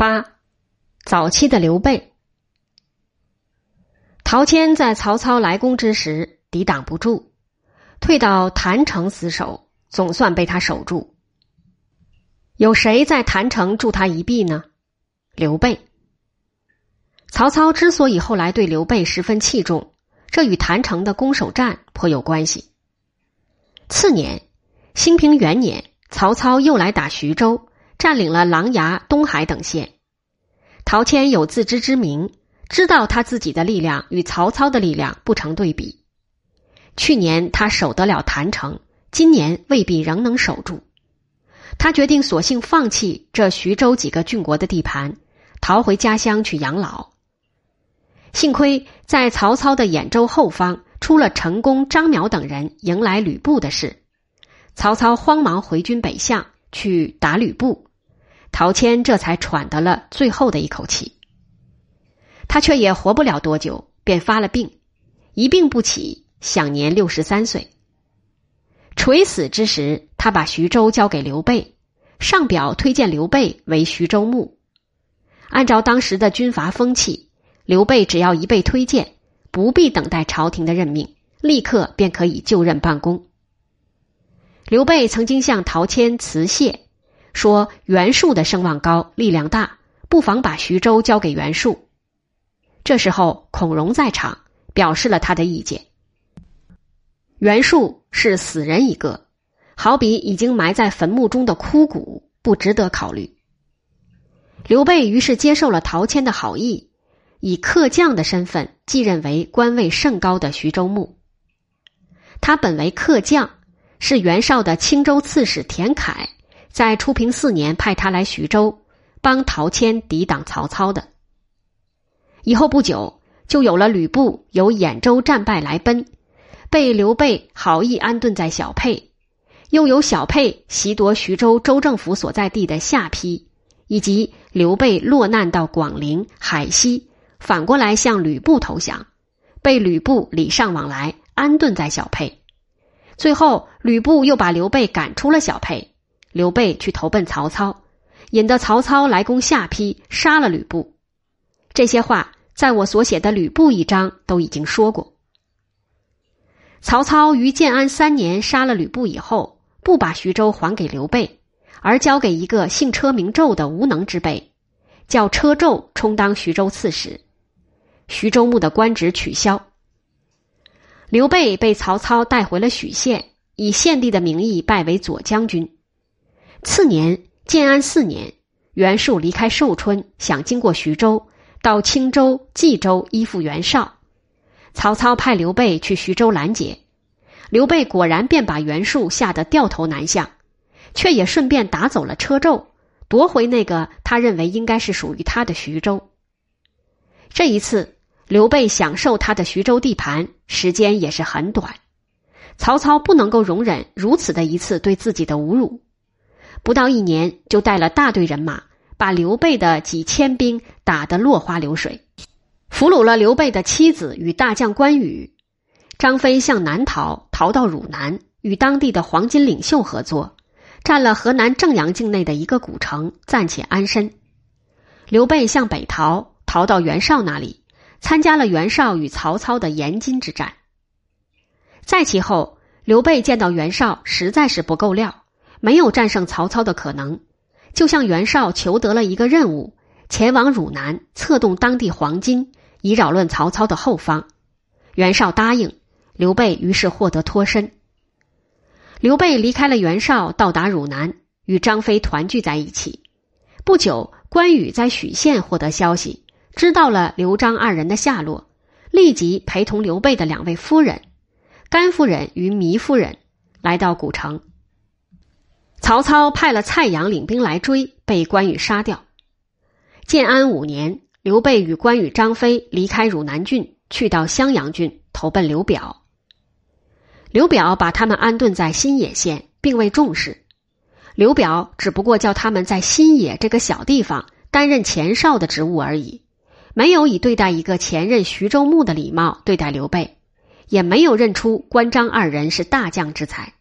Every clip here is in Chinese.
八，早期的刘备。陶谦在曹操来攻之时抵挡不住，退到郯城死守，总算被他守住。有谁在郯城助他一臂呢？刘备。曹操之所以后来对刘备十分器重，这与郯城的攻守战颇有关系。次年，兴平元年，曹操又来打徐州。占领了琅琊、东海等县，陶谦有自知之明，知道他自己的力量与曹操的力量不成对比。去年他守得了郯城，今年未必仍能守住。他决定索性放弃这徐州几个郡国的地盘，逃回家乡去养老。幸亏在曹操的兖州后方出了陈宫、张邈等人迎来吕布的事，曹操慌忙回军北向去打吕布。陶谦这才喘得了最后的一口气，他却也活不了多久，便发了病，一病不起，享年六十三岁。垂死之时，他把徐州交给刘备，上表推荐刘备为徐州牧。按照当时的军阀风气，刘备只要一被推荐，不必等待朝廷的任命，立刻便可以就任办公。刘备曾经向陶谦辞谢。说袁术的声望高，力量大，不妨把徐州交给袁术。这时候孔融在场，表示了他的意见。袁术是死人一个，好比已经埋在坟墓中的枯骨，不值得考虑。刘备于是接受了陶谦的好意，以客将的身份继任为官位甚高的徐州牧。他本为客将，是袁绍的青州刺史田楷。在初平四年，派他来徐州帮陶谦抵挡曹操的。以后不久，就有了吕布由兖州战败来奔，被刘备好意安顿在小沛；又有小沛袭夺徐州州政府所在地的下邳，以及刘备落难到广陵、海西，反过来向吕布投降，被吕布礼尚往来，安顿在小沛。最后，吕布又把刘备赶出了小沛。刘备去投奔曹操，引得曹操来攻下邳，杀了吕布。这些话在我所写的《吕布》一章都已经说过。曹操于建安三年杀了吕布以后，不把徐州还给刘备，而交给一个姓车名胄的无能之辈，叫车胄充当徐州刺史，徐州牧的官职取消。刘备被曹操带回了许县，以献帝的名义拜为左将军。次年，建安四年，袁术离开寿春，想经过徐州到青州、冀州依附袁绍。曹操派刘备去徐州拦截，刘备果然便把袁术吓得掉头南向，却也顺便打走了车胄，夺回那个他认为应该是属于他的徐州。这一次，刘备享受他的徐州地盘时间也是很短，曹操不能够容忍如此的一次对自己的侮辱。不到一年，就带了大队人马，把刘备的几千兵打得落花流水，俘虏了刘备的妻子与大将关羽。张飞向南逃，逃到汝南，与当地的黄巾领袖合作，占了河南正阳境内的一个古城，暂且安身。刘备向北逃，逃到袁绍那里，参加了袁绍与曹操的延津之战。再其后，刘备见到袁绍实在是不够料。没有战胜曹操的可能，就向袁绍求得了一个任务，前往汝南策动当地黄巾，以扰乱曹操的后方。袁绍答应，刘备于是获得脱身。刘备离开了袁绍，到达汝南，与张飞团聚在一起。不久，关羽在许县获得消息，知道了刘璋二人的下落，立即陪同刘备的两位夫人，甘夫人与糜夫人，来到古城。曹操派了蔡阳领兵来追，被关羽杀掉。建安五年，刘备与关羽、张飞离开汝南郡，去到襄阳郡投奔刘表。刘表把他们安顿在新野县，并未重视。刘表只不过叫他们在新野这个小地方担任前哨的职务而已，没有以对待一个前任徐州牧的礼貌对待刘备，也没有认出关张二人是大将之才。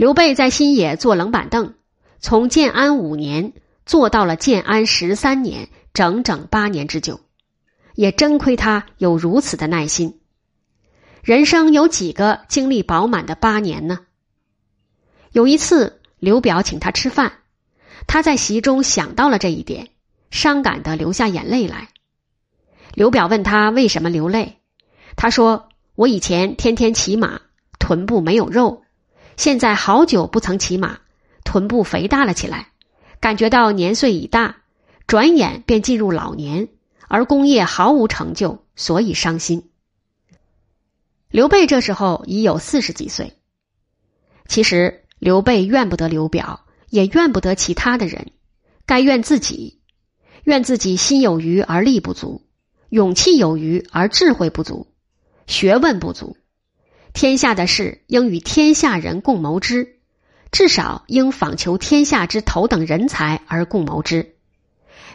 刘备在新野坐冷板凳，从建安五年做到了建安十三年，整整八年之久，也真亏他有如此的耐心。人生有几个经历饱满的八年呢？有一次，刘表请他吃饭，他在席中想到了这一点，伤感的流下眼泪来。刘表问他为什么流泪，他说：“我以前天天骑马，臀部没有肉，现在好久不曾骑马，臀部肥大了起来。”感觉到年岁已大，转眼便进入老年，而功业毫无成就，所以伤心。刘备这时候已有四十几岁。其实刘备怨不得刘表，也怨不得其他的人，该怨自己，怨自己心有余而力不足，勇气有余而智慧不足，学问不足。天下的事应与天下人共谋之。至少应访求天下之头等人才而共谋之。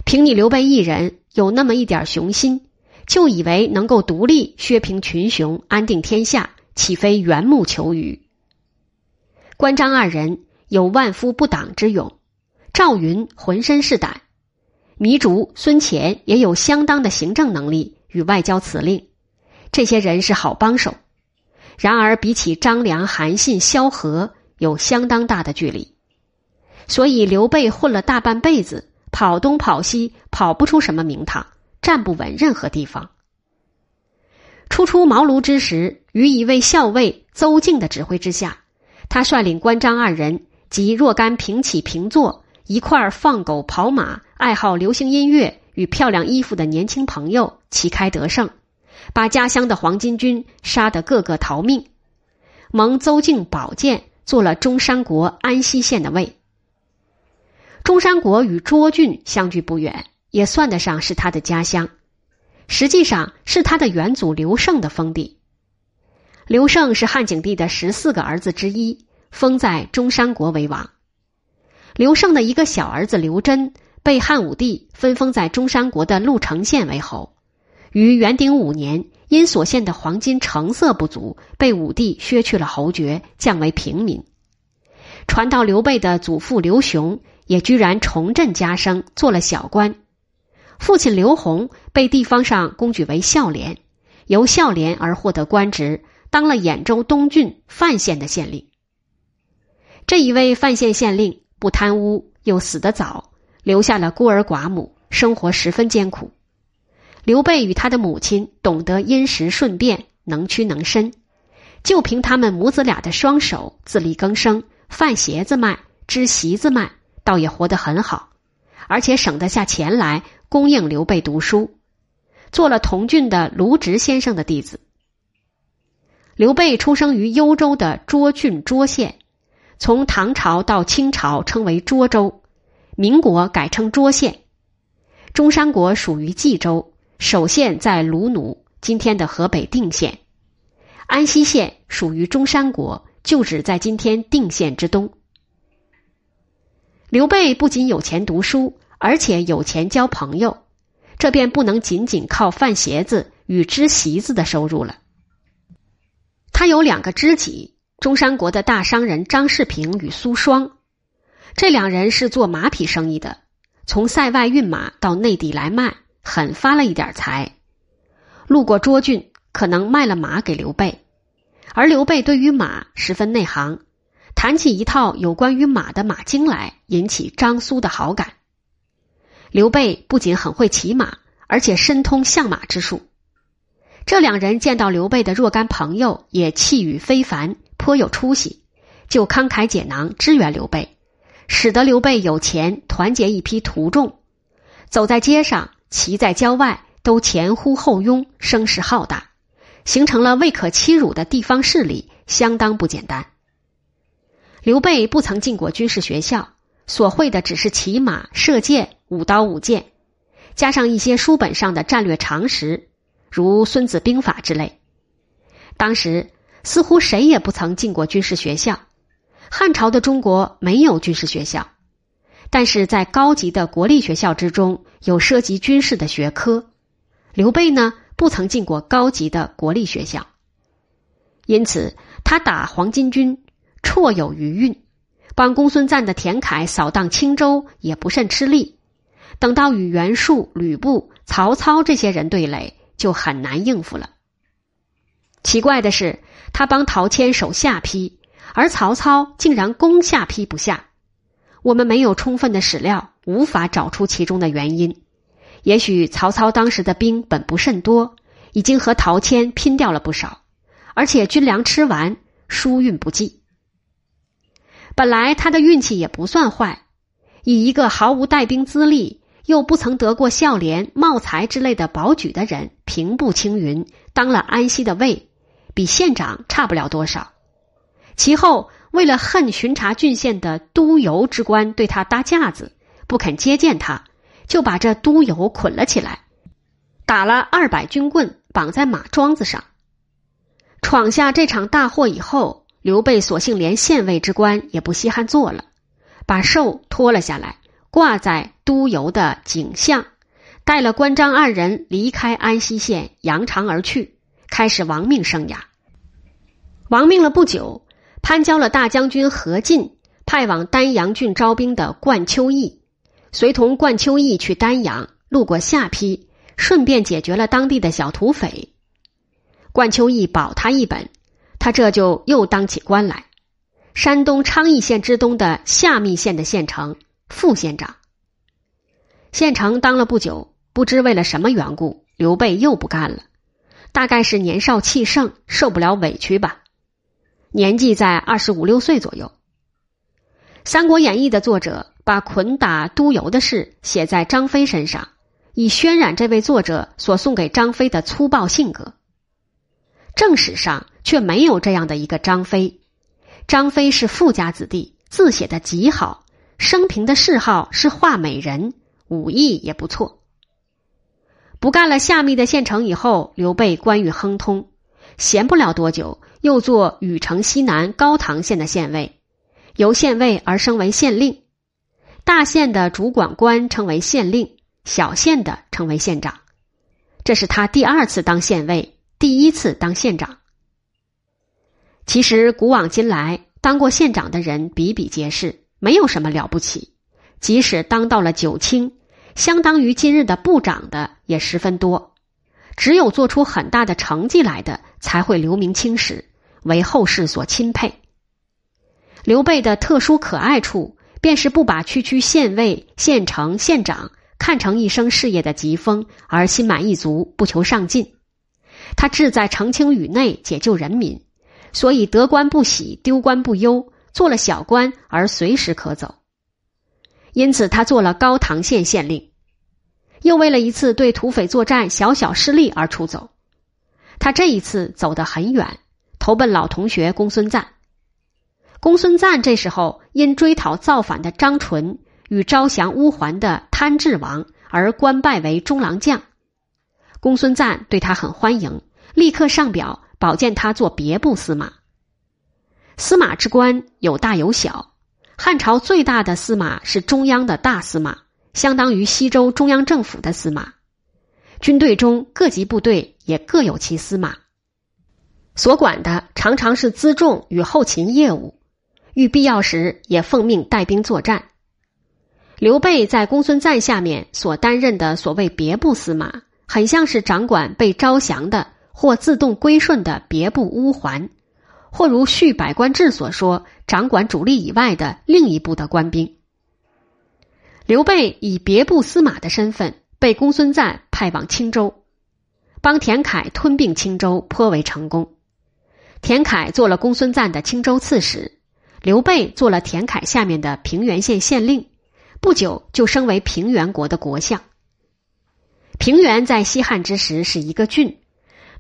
凭你刘备一人有那么一点雄心，就以为能够独立削平群雄、安定天下，岂非缘木求鱼？关张二人有万夫不挡之勇，赵云浑身是胆，糜竺、孙乾也有相当的行政能力与外交辞令，这些人是好帮手。然而比起张良、韩信、萧何，有相当大的距离，所以刘备混了大半辈子，跑东跑西，跑不出什么名堂，站不稳任何地方。初出茅庐之时，于一位校尉邹靖的指挥之下，他率领关张二人及若干平起平坐、一块儿放狗跑马、爱好流行音乐与漂亮衣服的年轻朋友，旗开得胜，把家乡的黄巾军杀得个个逃命，蒙邹靖宝剑。做了中山国安西县的尉。中山国与涿郡相距不远，也算得上是他的家乡，实际上是他的远祖刘胜的封地。刘胜是汉景帝的十四个儿子之一，封在中山国为王。刘胜的一个小儿子刘桢被汉武帝分封在中山国的鹿城县为侯，于元鼎五年。因所献的黄金成色不足，被武帝削去了侯爵，降为平民。传到刘备的祖父刘雄，也居然重振家声，做了小官。父亲刘宏被地方上公举为孝廉，由孝廉而获得官职，当了兖州东郡范县的县令。这一位范县县令不贪污，又死得早，留下了孤儿寡母，生活十分艰苦。刘备与他的母亲懂得因时顺变，能屈能伸，就凭他们母子俩的双手自力更生，贩鞋子卖，织席子卖，倒也活得很好，而且省得下钱来供应刘备读书，做了同郡的卢植先生的弟子。刘备出生于幽州的涿郡涿县，从唐朝到清朝称为涿州，民国改称涿县，中山国属于冀州。首县在卢奴，今天的河北定县；安西县属于中山国，就址在今天定县之东。刘备不仅有钱读书，而且有钱交朋友，这便不能仅仅靠贩鞋子与织席子的收入了。他有两个知己：中山国的大商人张世平与苏双，这两人是做马匹生意的，从塞外运马到内地来卖。很发了一点财，路过涿郡，可能卖了马给刘备，而刘备对于马十分内行，谈起一套有关于马的马经来，引起张苏的好感。刘备不仅很会骑马，而且深通相马之术。这两人见到刘备的若干朋友也气宇非凡，颇有出息，就慷慨解囊支援刘备，使得刘备有钱团结一批徒众，走在街上。骑在郊外，都前呼后拥，声势浩大，形成了未可欺辱的地方势力，相当不简单。刘备不曾进过军事学校，所会的只是骑马、射箭、舞刀舞剑，加上一些书本上的战略常识，如《孙子兵法》之类。当时似乎谁也不曾进过军事学校，汉朝的中国没有军事学校。但是在高级的国立学校之中，有涉及军事的学科。刘备呢，不曾进过高级的国立学校，因此他打黄巾军绰有余韵，帮公孙瓒的田楷扫荡青州也不甚吃力。等到与袁术、吕布、曹操这些人对垒，就很难应付了。奇怪的是，他帮陶谦守下邳，而曹操竟然攻下邳不下。我们没有充分的史料，无法找出其中的原因。也许曹操当时的兵本不甚多，已经和陶谦拼掉了不少，而且军粮吃完，疏运不济。本来他的运气也不算坏，以一个毫无带兵资历。又不曾得过孝廉、茂才之类的保举的人，平步青云，当了安西的尉，比县长差不了多少。其后，为了恨巡查郡县的督邮之官对他搭架子，不肯接见他，就把这督邮捆了起来，打了二百军棍，绑在马桩子上。闯下这场大祸以后，刘备索性连县尉之官也不稀罕做了，把寿脱了下来。挂在都邮的景象，带了关张二人离开安西县，扬长而去，开始亡命生涯。亡命了不久，攀交了大将军何进派往丹阳郡招兵的冠秋义，随同冠秋义去丹阳，路过下邳，顺便解决了当地的小土匪。冠秋义保他一本，他这就又当起官来，山东昌邑县之东的下密县的县城。副县长，县城当了不久，不知为了什么缘故，刘备又不干了。大概是年少气盛，受不了委屈吧。年纪在二十五六岁左右。《三国演义》的作者把捆打督邮的事写在张飞身上，以渲染这位作者所送给张飞的粗暴性格。正史上却没有这样的一个张飞。张飞是富家子弟，字写的极好。生平的嗜好是画美人，武艺也不错。不干了下密的县城以后，刘备官运亨通，闲不了多久，又做禹城西南高唐县的县尉，由县尉而升为县令。大县的主管官称为县令，小县的称为县长。这是他第二次当县尉，第一次当县长。其实古往今来，当过县长的人比比皆是。没有什么了不起，即使当到了九卿，相当于今日的部长的也十分多。只有做出很大的成绩来的，才会留名青史，为后世所钦佩。刘备的特殊可爱处，便是不把区区县尉、县城、县长看成一生事业的疾风，而心满意足，不求上进。他志在澄清宇内，解救人民，所以得官不喜，丢官不忧。做了小官而随时可走，因此他做了高唐县县令，又为了一次对土匪作战小小失利而出走。他这一次走得很远，投奔老同学公孙瓒。公孙瓒这时候因追讨造反的张纯与招降乌桓的贪治王而官拜为中郎将，公孙瓒对他很欢迎，立刻上表保荐他做别部司马。司马之官有大有小，汉朝最大的司马是中央的大司马，相当于西周中央政府的司马。军队中各级部队也各有其司马，所管的常常是辎重与后勤业务，遇必要时也奉命带兵作战。刘备在公孙瓒下面所担任的所谓别部司马，很像是掌管被招降的或自动归顺的别部乌桓。或如《续百官志》所说，掌管主力以外的另一部的官兵。刘备以别部司马的身份被公孙瓒派往青州，帮田凯吞并青州，颇为成功。田凯做了公孙瓒的青州刺史，刘备做了田凯下面的平原县县令，不久就升为平原国的国相。平原在西汉之时是一个郡，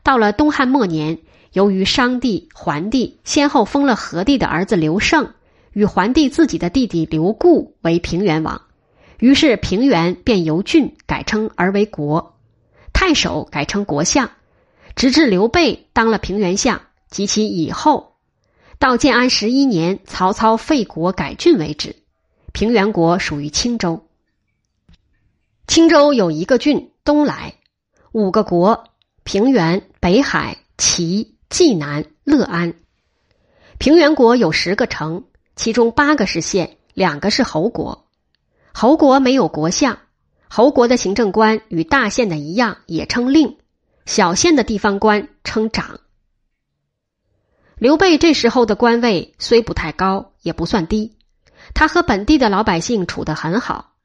到了东汉末年。由于商帝、桓帝先后封了何帝的儿子刘胜与桓帝自己的弟弟刘固为平原王，于是平原便由郡改称而为国，太守改称国相，直至刘备当了平原相及其以后，到建安十一年曹操废国改郡为止，平原国属于青州。青州有一个郡东来，五个国：平原、北海、齐。济南、乐安，平原国有十个城，其中八个是县，两个是侯国。侯国没有国相，侯国的行政官与大县的一样，也称令；小县的地方官称长。刘备这时候的官位虽不太高，也不算低，他和本地的老百姓处得很好，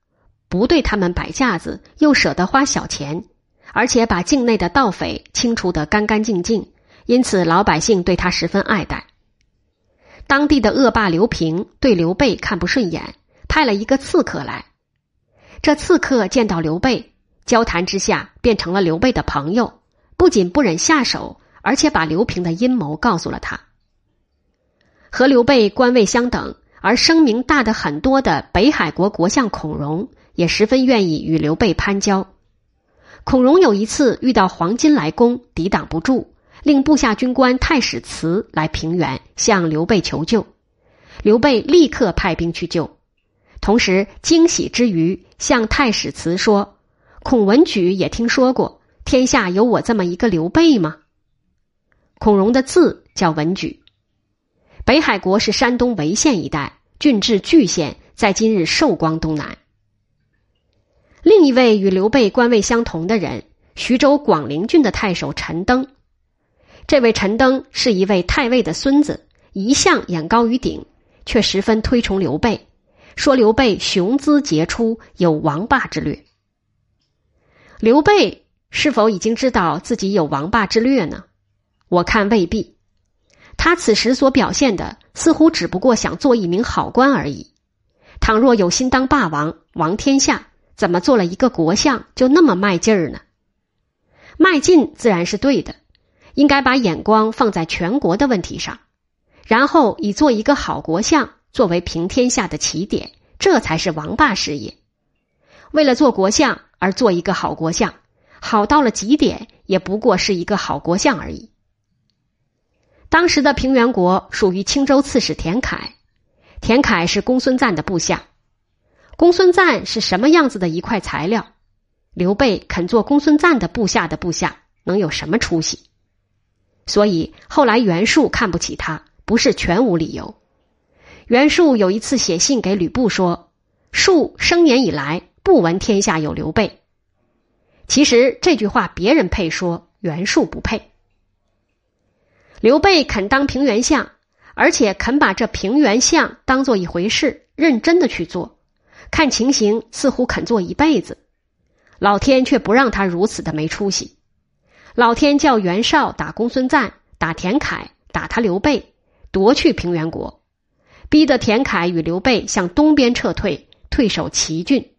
不对他们摆架子，又舍得花小钱，而且把境内的盗匪清除得干干净净，因此老百姓对他十分爱戴。当地的恶霸刘平对刘备看不顺眼，派了一个刺客来。这刺客见到刘备，交谈之下变成了刘备的朋友，不仅不忍下手。而且把刘平的阴谋告诉了他。和刘备官位相等而声名大的很多的北海国国相孔融也十分愿意与刘备攀交。孔融有一次遇到黄巾来攻，抵挡不住，令部下军官太史慈来平原向刘备求救。刘备立刻派兵去救，同时惊喜之余向太史慈说：“孔文举也听说过天下有我这么一个刘备吗？”孔融的字叫文举，北海国是山东潍县一带，郡治巨县，在今日寿光东南。另一位与刘备官位相同的人，徐州广陵郡的太守陈登。这位陈登是一位太尉的孙子，一向眼高于顶，却十分推崇刘备，说刘备雄姿杰出，有王霸之略。刘备是否已经知道自己有王霸之略呢？我看未必，他此时所表现的似乎只不过想做一名好官而已。倘若有心当霸王、王天下，怎么做了一个国相就那么卖劲儿呢？迈进自然是对的，应该把眼光放在全国的问题上，然后以做一个好国相作为平天下的起点，这才是王霸事业。为了做国相而做一个好国相，好到了极点，也不过是一个好国相而已。当时的平原国属于青州刺史田楷，田楷是公孙瓒的部下。公孙瓒是什么样子的一块材料？刘备肯做公孙瓒的部下的部下，能有什么出息？所以后来袁术看不起他，不是全无理由。袁术有一次写信给吕布说：“术生年以来不闻天下有刘备。”其实这句话别人配说，袁术不配。刘备肯当平原相，而且肯把这平原相当做一回事，认真的去做。看情形，似乎肯做一辈子。老天却不让他如此的没出息。老天叫袁绍打公孙瓒，打田楷，打他刘备，夺去平原国，逼得田楷与刘备向东边撤退，退守齐郡。